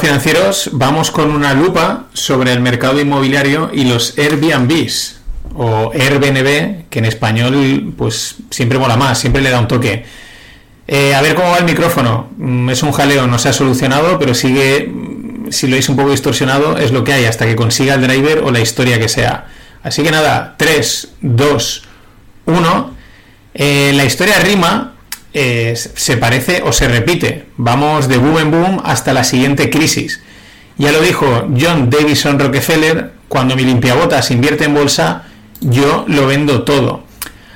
financieros, vamos con una lupa sobre el mercado inmobiliario y los Airbnbs o Airbnb, que en español pues siempre mola más, siempre le da un toque. Eh, a ver cómo va el micrófono. Mm, Es un jaleo, no se ha solucionado, pero sigue, mm, si lo veis un poco distorsionado, es lo que hay hasta que consiga el driver o la historia que sea. Así que nada, 3, 2, 1. Eh, la historia rima eh, se parece o se repite. Vamos de boom en boom hasta la siguiente crisis. Ya lo dijo John Davison Rockefeller, cuando mi limpiabotas invierte en bolsa, yo lo vendo todo.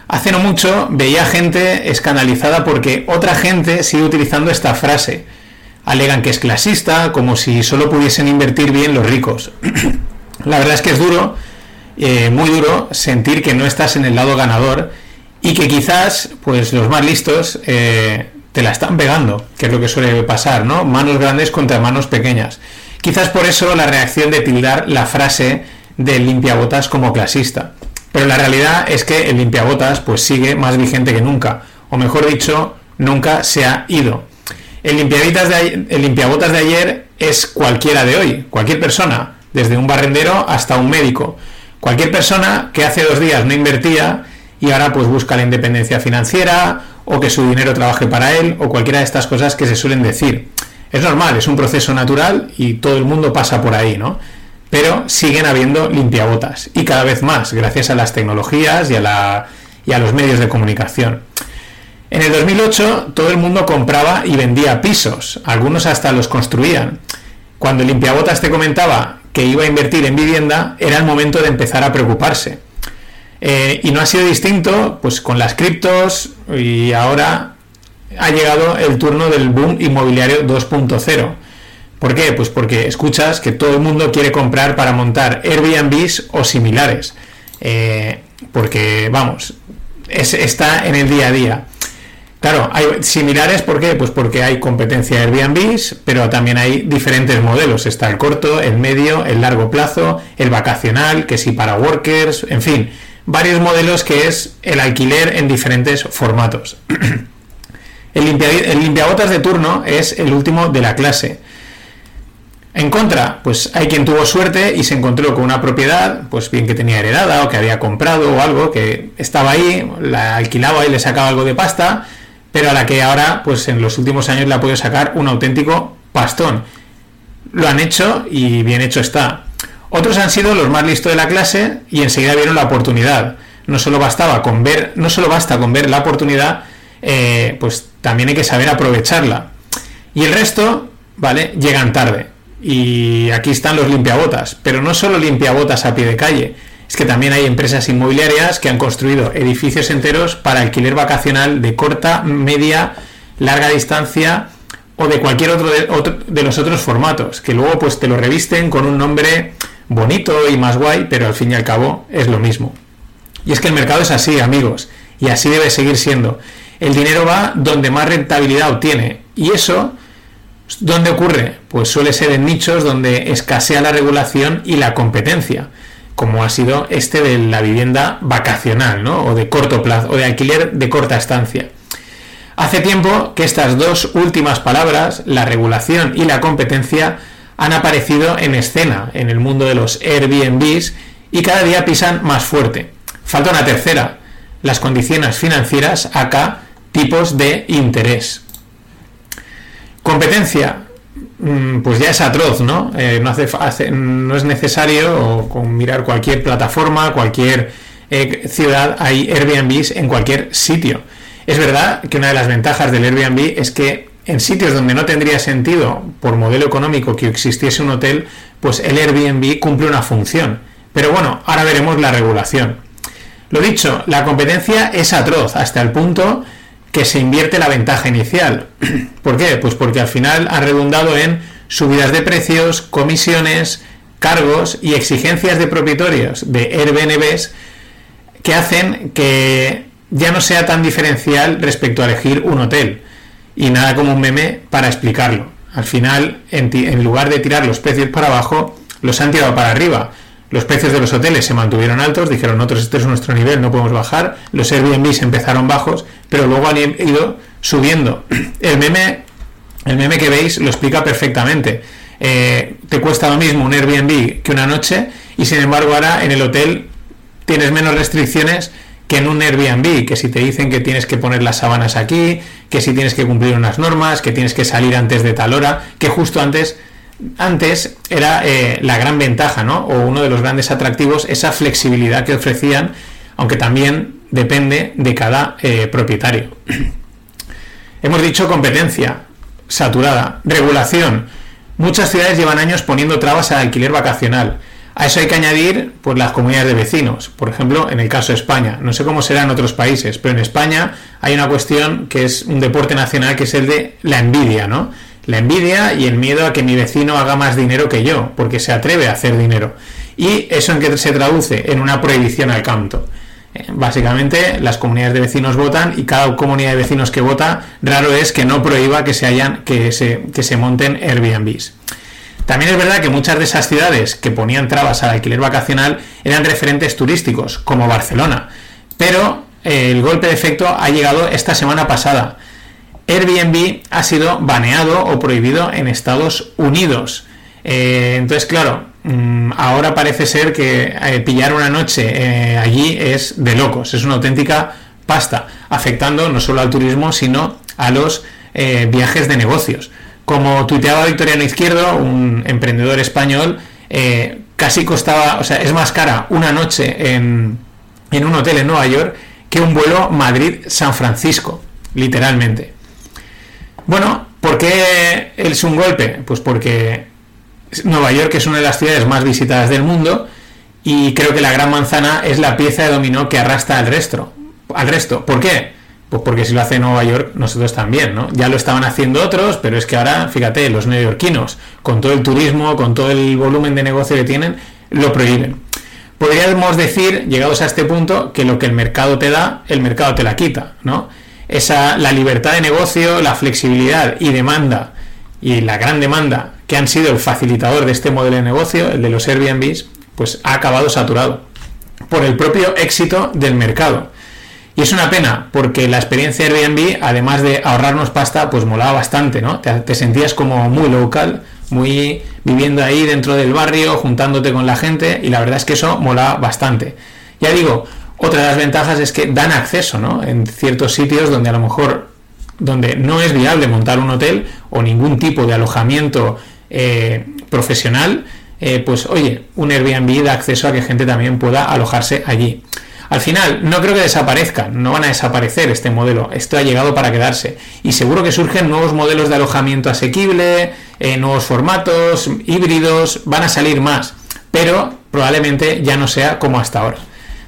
Hace no mucho veía gente escandalizada porque otra gente sigue utilizando esta frase. Alegan que es clasista, como si solo pudiesen invertir bien los ricos. la verdad es que es duro, eh, muy duro, sentir que no estás en el lado ganador y que quizás pues los más listos eh, te la están pegando, que es lo que suele pasar, ¿no? Manos grandes contra manos pequeñas. Quizás por eso la reacción de tildar la frase del limpiabotas como clasista. Pero la realidad es que el limpiabotas pues sigue más vigente que nunca, o mejor dicho, nunca se ha ido. El, el limpiabotas de ayer es cualquiera de hoy, cualquier persona, desde un barrendero hasta un médico. Cualquier persona que hace dos días no invertía y ahora pues busca la independencia financiera o que su dinero trabaje para él o cualquiera de estas cosas que se suelen decir. Es normal, es un proceso natural y todo el mundo pasa por ahí, ¿no? Pero siguen habiendo limpiabotas y cada vez más gracias a las tecnologías y a, la, y a los medios de comunicación. En el 2008 todo el mundo compraba y vendía pisos, algunos hasta los construían. Cuando limpiabotas te comentaba que iba a invertir en vivienda, era el momento de empezar a preocuparse. Eh, y no ha sido distinto pues con las criptos y ahora ha llegado el turno del boom inmobiliario 2.0. ¿Por qué? Pues porque escuchas que todo el mundo quiere comprar para montar Airbnbs o similares. Eh, porque, vamos, es, está en el día a día. Claro, hay similares, ¿por qué? Pues porque hay competencia de Airbnbs, pero también hay diferentes modelos. Está el corto, el medio, el largo plazo, el vacacional, que sí para workers, en fin, varios modelos que es el alquiler en diferentes formatos. el, limpia, el limpiabotas de turno es el último de la clase. En contra, pues hay quien tuvo suerte y se encontró con una propiedad, pues bien que tenía heredada o que había comprado o algo, que estaba ahí, la alquilaba y le sacaba algo de pasta, pero a la que ahora, pues en los últimos años le ha podido sacar un auténtico pastón. Lo han hecho y bien hecho está. Otros han sido los más listos de la clase y enseguida vieron la oportunidad. No solo bastaba con ver, no solo basta con ver la oportunidad, eh, pues también hay que saber aprovecharla. Y el resto, ¿vale? Llegan tarde. Y aquí están los limpiabotas, pero no solo limpiabotas a pie de calle, es que también hay empresas inmobiliarias que han construido edificios enteros para alquiler vacacional de corta, media, larga distancia o de cualquier otro de, otro de, los otros formatos, que luego pues te lo revisten con un nombre bonito y más guay, pero al fin y al cabo es lo mismo. Y es que el mercado es así, amigos, y así debe seguir siendo. El dinero va donde más rentabilidad obtiene, y eso ¿Dónde ocurre? Pues suele ser en nichos donde escasea la regulación y la competencia, como ha sido este de la vivienda vacacional, ¿no? O de corto plazo, o de alquiler de corta estancia. Hace tiempo que estas dos últimas palabras, la regulación y la competencia, han aparecido en escena en el mundo de los Airbnbs y cada día pisan más fuerte. Falta una tercera, las condiciones financieras, acá tipos de interés. Competencia, pues ya es atroz, ¿no? Eh, no, hace, no, es necesario con mirar cualquier plataforma, cualquier eh, ciudad, hay Airbnbs en cualquier sitio. Es verdad que una de las ventajas del Airbnb es que en sitios donde no tendría sentido, por modelo económico, que existiese un hotel, pues el Airbnb cumple una función. Pero bueno, ahora veremos la regulación. Lo dicho, la competencia es atroz hasta el punto que se invierte la ventaja inicial. ¿Por qué? Pues porque al final ha redundado en subidas de precios, comisiones, cargos y exigencias de propietarios de Airbnbs que hacen que ya no sea tan diferencial respecto a elegir un hotel. Y nada como un meme para explicarlo. Al final, en, en lugar de tirar los precios para abajo, los han tirado para arriba. Los precios de los hoteles se mantuvieron altos, dijeron nosotros este es nuestro nivel, no podemos bajar. Los Airbnbs empezaron bajos, pero luego han ido subiendo. El meme, el meme que veis lo explica perfectamente. eh, te cuesta lo mismo un Airbnb que una noche y sin embargo ahora en el hotel tienes menos restricciones que en un Airbnb, que si te dicen que tienes que poner las sábanas aquí, que si tienes que cumplir unas normas, que tienes que salir antes de tal hora, que justo antes antes era eh, la gran ventaja, ¿no? O uno de los grandes atractivos, esa flexibilidad que ofrecían, aunque también depende de cada eh, propietario. Hemos dicho competencia saturada, regulación. Muchas ciudades llevan años poniendo trabas al alquiler vacacional. A eso hay que añadir pues, las comunidades de vecinos. Por ejemplo, en el caso de España. No sé cómo será en otros países, pero en España hay una cuestión que es un deporte nacional que es el de la envidia, ¿no? La envidia y el miedo a que mi vecino haga más dinero que yo, porque se atreve a hacer dinero. ¿Y eso en qué se traduce? En una prohibición al canto. Eh, básicamente, las comunidades de vecinos votan y cada comunidad de vecinos que vota, raro es que no prohíba que se, hayan, que se, que se monten Airbnbs. También es verdad que muchas de esas ciudades que ponían trabas al alquiler vacacional eran referentes turísticos, como Barcelona. Pero eh, el golpe de efecto ha llegado esta semana pasada. Airbnb ha sido baneado o prohibido en Estados Unidos. Eh, entonces, claro, mm, ahora parece ser que eh, pillar una noche allí es de locos, es una auténtica pasta, afectando no solo al turismo, sino a los viajes de negocios. Como tuiteaba Victoriano Izquierdo, un emprendedor español, casi costaba, o sea, es más cara una noche en, en un hotel en Nueva York que un vuelo Madrid-San Francisco, literalmente. Bueno, ¿por qué es un golpe? Pues porque Nueva York es una de las ciudades más visitadas del mundo y creo que la Gran Manzana es la pieza de dominó que arrastra al resto. Al resto. ¿Por qué? Pues porque si lo hace Nueva York, nosotros también, ¿no? Ya lo estaban haciendo otros, pero es que ahora, fíjate, los neoyorquinos, con todo el turismo, con todo el volumen de negocio que tienen, lo prohíben. Podríamos decir, llegados a este punto, que lo que el mercado te da, el mercado te la quita, ¿no? esa, la libertad de negocio, la flexibilidad y demanda y la gran demanda que han sido el facilitador de este modelo de negocio, el de los Airbnbs, pues ha acabado saturado por el propio éxito del mercado. Y es una pena, porque la experiencia Airbnb, además de ahorrarnos pasta, pues molaba bastante, ¿no? Te, sentías como muy local, muy viviendo ahí dentro del barrio, juntándote con la gente, y la verdad es que eso molaba bastante. Ya digo, otra de las ventajas es que dan acceso, ¿no? En ciertos sitios donde a lo mejor donde no es viable montar un hotel o ningún tipo de alojamiento eh, profesional, eh, pues oye, un Airbnb da acceso a que gente también pueda alojarse allí. Al final, no creo que desaparezcan, no van a desaparecer este modelo, esto ha llegado para quedarse. Y seguro que surgen nuevos modelos de alojamiento asequible, eh, nuevos formatos, híbridos, van a salir más, pero probablemente ya no sea como hasta ahora.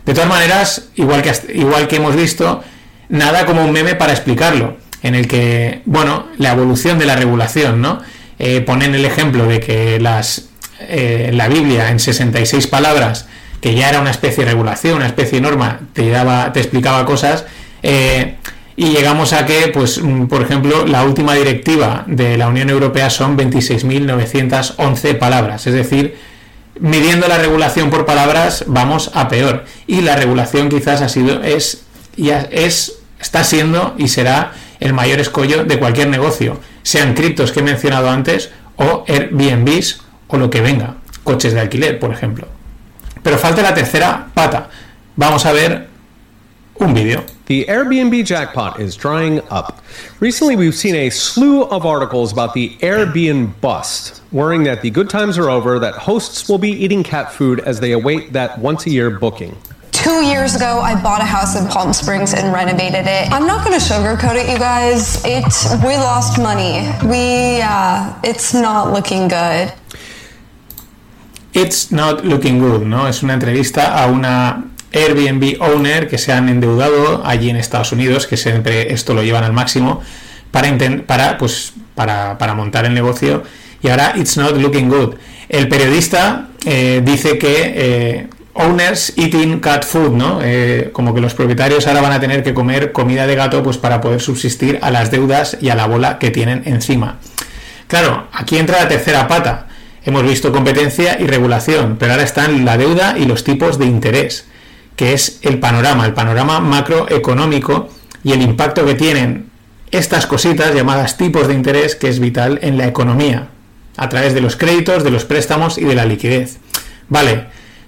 De todas maneras, igual que, igual que hemos visto, nada como un meme para explicarlo, en el que, bueno, la evolución de la regulación, ¿no? Eh, ponen el ejemplo de que las, eh, la Biblia en 66 palabras, que ya era una especie de regulación, una especie de norma, te, daba, te explicaba cosas, eh, y llegamos a que, pues, mm, por ejemplo, la última directiva de la Unión Europea son 26.911 palabras, es decir, midiendo la regulación por palabras vamos a peor. Y la regulación quizás ha sido es ya es está siendo y será el mayor escollo de cualquier negocio sean criptos que he mencionado antes o Airbnbs o lo que venga. Coches de alquiler por ejemplo pero falta la tercera pata vamos a ver un vídeo The Airbnb jackpot is drying up. Recently, we've seen a slew of articles about the Airbnb bust, worrying that the good times are over, that hosts will be eating cat food as they await that once a year booking. Two years ago, I bought a house in Palm Springs and renovated it. I'm not going to sugarcoat it, you guys. It we lost money. We uh, it's not looking good. It's not looking good, ¿no? Es una entrevista a una Airbnb owner que se han endeudado allí en Estados Unidos, que siempre esto lo llevan al máximo, para, para, pues, para, para montar el negocio y ahora it's not looking good. El periodista eh, dice que eh, owners eating cat food, ¿no? Eh, como que los propietarios ahora van a tener que comer comida de gato pues para poder subsistir a las deudas y a la bola que tienen encima. Claro, aquí entra la tercera pata. Hemos visto competencia y regulación, pero ahora están la deuda y los tipos de interés que es el panorama, el panorama macroeconómico y el impacto que tienen estas cositas llamadas tipos de interés que es vital en la economía. a través de los créditos, de los préstamos y de la liquidez. Vale,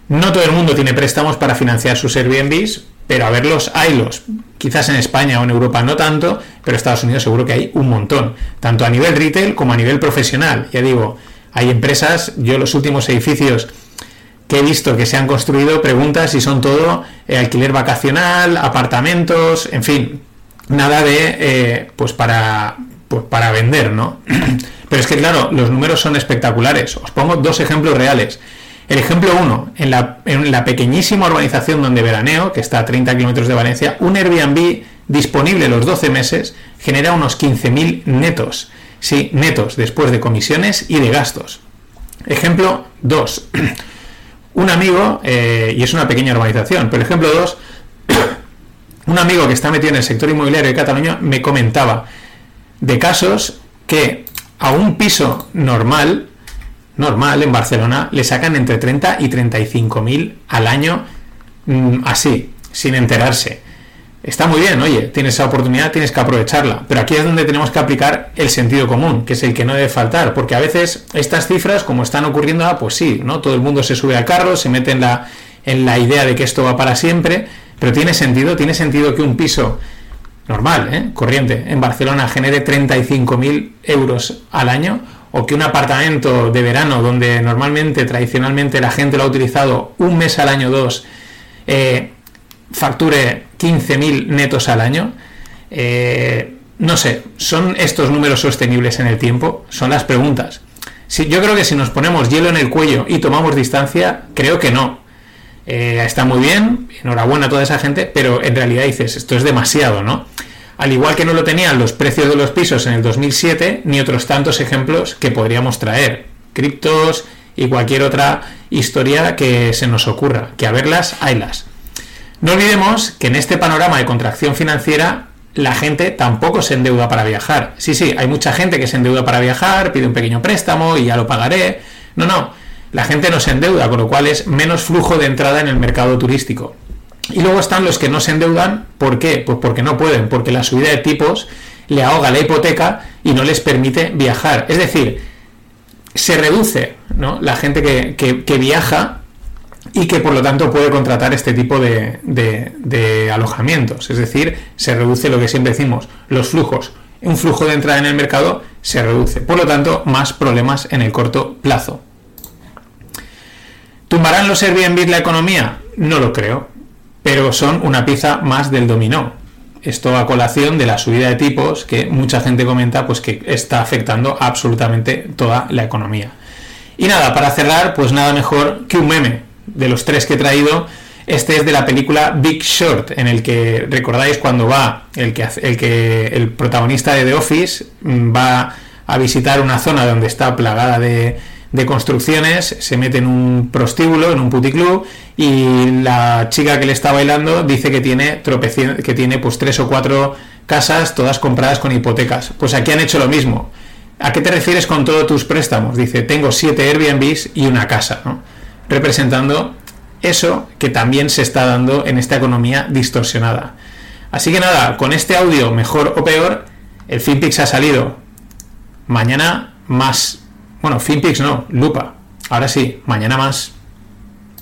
no todo el mundo tiene préstamos para financiar sus Airbnbs, pero a verlos, haylos. Quizás en España o en Europa no tanto, pero en Estados Unidos seguro que hay un montón, tanto a nivel retail como a nivel profesional. Ya digo, hay empresas, yo los últimos edificios que he visto que se han construido, preguntas si son todo eh, alquiler vacacional, apartamentos, en fin, nada de eh, pues para pues para vender, ¿no? Pero es que claro, los números son espectaculares. Os pongo dos ejemplos reales. El ejemplo 1, en la, en la pequeñísima urbanización donde veraneo, que está a 30 kilómetros de Valencia, un Airbnb disponible los 12 meses genera unos 15.000 netos. Sí, netos, después de comisiones y de gastos. Ejemplo 2. Un amigo, eh, y es una pequeña urbanización, pero ejemplo 2, un amigo que está metido en el sector inmobiliario de Cataluña me comentaba de casos que a un piso normal normal en Barcelona le sacan entre 30 y 35 mil al año mm, así, sin enterarse. Está muy bien, oye, tienes esa oportunidad, tienes que aprovecharla. Pero aquí es donde tenemos que aplicar el sentido común, que es el que no debe faltar, porque a veces estas cifras, como están ocurriendo, ah, pues sí, ¿no? Todo el mundo se sube al carro, se mete en la, en la idea de que esto va para siempre, pero tiene sentido, tiene sentido que un piso normal, ¿eh? corriente, en Barcelona genere 35.000 euros al año o que un apartamento de verano donde normalmente, tradicionalmente la gente lo ha utilizado un mes al año, dos, eh, facture 15.000 netos al año, eh, no sé, ¿son estos números sostenibles en el tiempo? Son las preguntas. Si, yo creo que si nos ponemos hielo en el cuello y tomamos distancia, creo que no. Eh, está muy bien, enhorabuena a toda esa gente, pero en realidad dices, esto es demasiado, ¿no? al igual que no lo tenían los precios de los pisos en el 2007, ni otros tantos ejemplos que podríamos traer, criptos y cualquier otra historia que se nos ocurra, que a verlas, haylas. No olvidemos que en este panorama de contracción financiera la gente tampoco se endeuda para viajar. Sí, sí, hay mucha gente que se endeuda para viajar, pide un pequeño préstamo y ya lo pagaré. No, no, la gente no se endeuda, con lo cual es menos flujo de entrada en el mercado turístico. Y luego están los que no se endeudan, ¿por qué? Pues porque no pueden, porque la subida de tipos le ahoga la hipoteca y no les permite viajar. Es decir, se reduce ¿no? la gente que, viaja y que por lo tanto puede contratar este tipo de, alojamientos. Es decir, se reduce lo que siempre decimos, los flujos. Un flujo de entrada en el mercado se reduce. Por lo tanto, más problemas en el corto plazo. ¿Tumbarán los Airbnb la economía? No lo creo pero son una pieza más del dominó. Esto a colación de la subida de tipos que mucha gente comenta pues que está afectando absolutamente toda la economía. Y nada, para cerrar, pues nada mejor que un meme de los tres que he traído. Este es de la película Big Short, en el que recordáis cuando va el que, el que el protagonista de The Office mm, va a visitar una zona donde está plagada de, de construcciones, se mete en un prostíbulo, en un puticlub, y la chica que le está bailando dice que tiene que tiene pues tres o cuatro casas todas compradas con hipotecas. Pues aquí han hecho lo mismo. ¿A qué te refieres con todos tus préstamos? Dice, tengo siete Airbnbs y una casa, representando eso que también se está dando en esta economía distorsionada. Así que nada, con este audio, mejor o peor, el FinPix ha salido. Mañana más bueno, FinPix no, lupa. Ahora sí, mañana más.